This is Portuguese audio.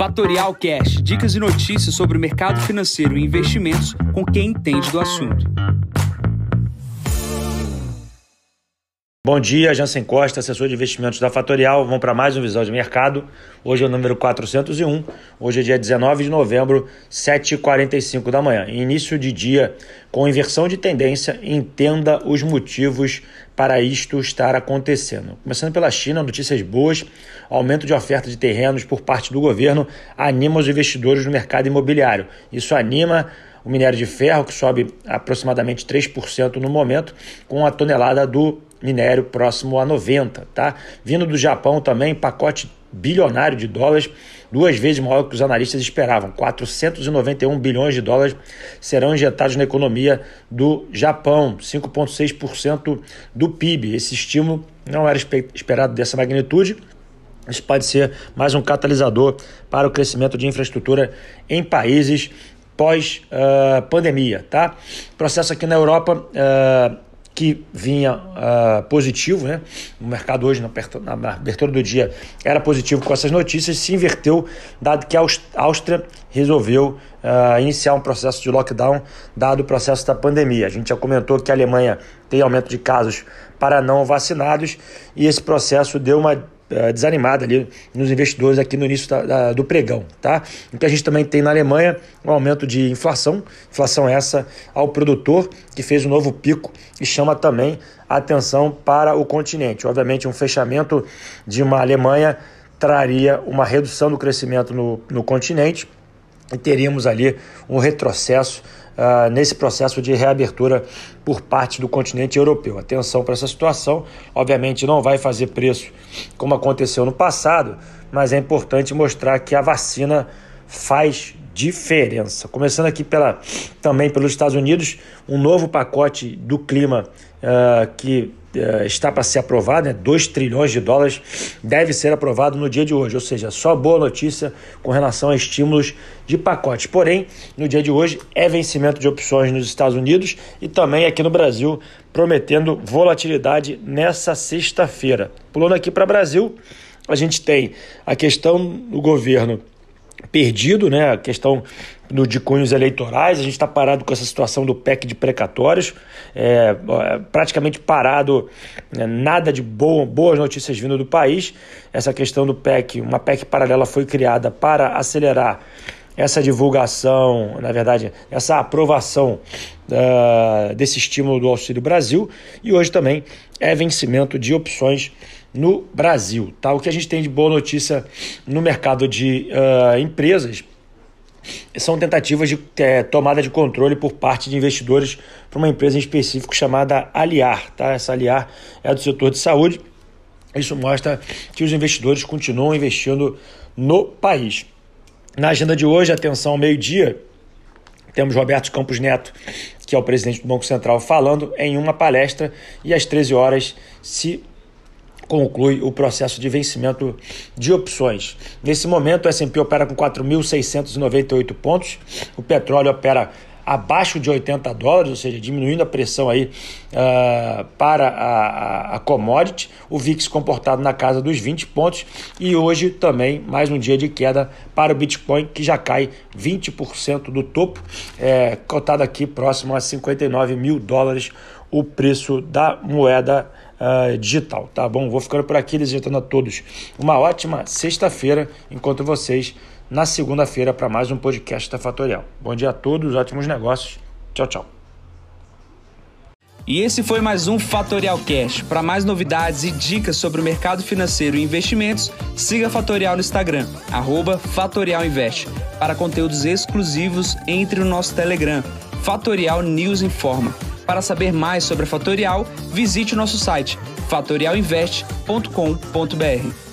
Fatorial Cash, dicas e notícias sobre o mercado financeiro e investimentos com quem entende do assunto. Bom dia, Jansen Costa, assessor de investimentos da Fatorial. Vamos para mais um Visão de Mercado. Hoje é o número 401. Hoje é dia 19 de novembro, 7h45 da manhã. Início de dia com inversão de tendência. Entenda os motivos para isto estar acontecendo. Começando pela China, notícias boas. Aumento de oferta de terrenos por parte do governo anima os investidores no mercado imobiliário. Isso anima o minério de ferro, que sobe aproximadamente 3% no momento, com a tonelada do minério próximo a 90, tá? Vindo do Japão também, pacote bilionário de dólares, duas vezes maior que os analistas esperavam. 491 bilhões de dólares serão injetados na economia do Japão, 5,6% do PIB. Esse estímulo não era esperado dessa magnitude. Isso pode ser mais um catalisador para o crescimento de infraestrutura em países pós-pandemia, uh, tá? Processo aqui na Europa uh, que vinha uh, positivo, né? O mercado hoje, na, abertura do dia, era positivo com essas notícias, se inverteu, dado que a Áustria resolveu uh, iniciar um processo de lockdown, dado o processo da pandemia. A gente já comentou que a Alemanha tem aumento de casos para não vacinados e esse processo deu uma eh, desanimada ali nos investidores aqui no início da, da, do pregão, tá? Então a gente também tem na Alemanha um aumento de inflação, inflação essa ao produtor que fez um novo pico e chama também a atenção para o continente. Obviamente um fechamento de uma Alemanha traria uma redução do crescimento no, no continente e teríamos ali um retrocesso uh, nesse processo de reabertura por parte do continente europeu. Atenção para essa situação, obviamente não vai fazer preço como aconteceu no passado, mas é importante mostrar que a vacina faz diferença. Começando aqui pela, também pelos Estados Unidos, um novo pacote do clima uh, que está para ser aprovado, né, 2 trilhões de dólares, deve ser aprovado no dia de hoje. Ou seja, só boa notícia com relação a estímulos de pacotes. Porém, no dia de hoje é vencimento de opções nos Estados Unidos e também aqui no Brasil, prometendo volatilidade nessa sexta-feira. Pulando aqui para o Brasil, a gente tem a questão do governo perdido, né? A questão do, de cunhos eleitorais, a gente está parado com essa situação do PEC de precatórios, é, é, praticamente parado, né? nada de boa, boas notícias vindo do país. Essa questão do PEC, uma PEC paralela foi criada para acelerar essa divulgação, na verdade, essa aprovação uh, desse estímulo do Auxílio Brasil e hoje também é vencimento de opções no Brasil. Tá? O que a gente tem de boa notícia no mercado de uh, empresas são tentativas de é, tomada de controle por parte de investidores para uma empresa em específico chamada Aliar. Tá? Essa Aliar é do setor de saúde. Isso mostra que os investidores continuam investindo no país. Na agenda de hoje, atenção meio-dia, temos Roberto Campos Neto, que é o presidente do Banco Central, falando em uma palestra e às 13 horas se conclui o processo de vencimento de opções. Nesse momento, o S&P opera com 4.698 pontos, o petróleo opera abaixo de 80 dólares, ou seja, diminuindo a pressão aí uh, para a, a, commodity, o VIX comportado na casa dos 20 pontos e hoje também mais um dia de queda para o Bitcoin que já cai 20% do topo, é, cotado aqui próximo a 59 mil dólares o preço da moeda uh, digital, tá bom? Vou ficando por aqui desejando a todos uma ótima sexta-feira. Encontro vocês na segunda-feira para mais um podcast da Fatorial. Bom dia a todos, ótimos negócios. Tchau, tchau. E esse foi mais um Fatorial Cash. Para mais novidades e dicas sobre o mercado financeiro e investimentos, siga a Fatorial no Instagram, @fatorialinvest. Para conteúdos exclusivos, entre no nosso Telegram, Fatorial News Informa. Para saber mais sobre a Fatorial, visite o nosso site fatorialinvest.com.br.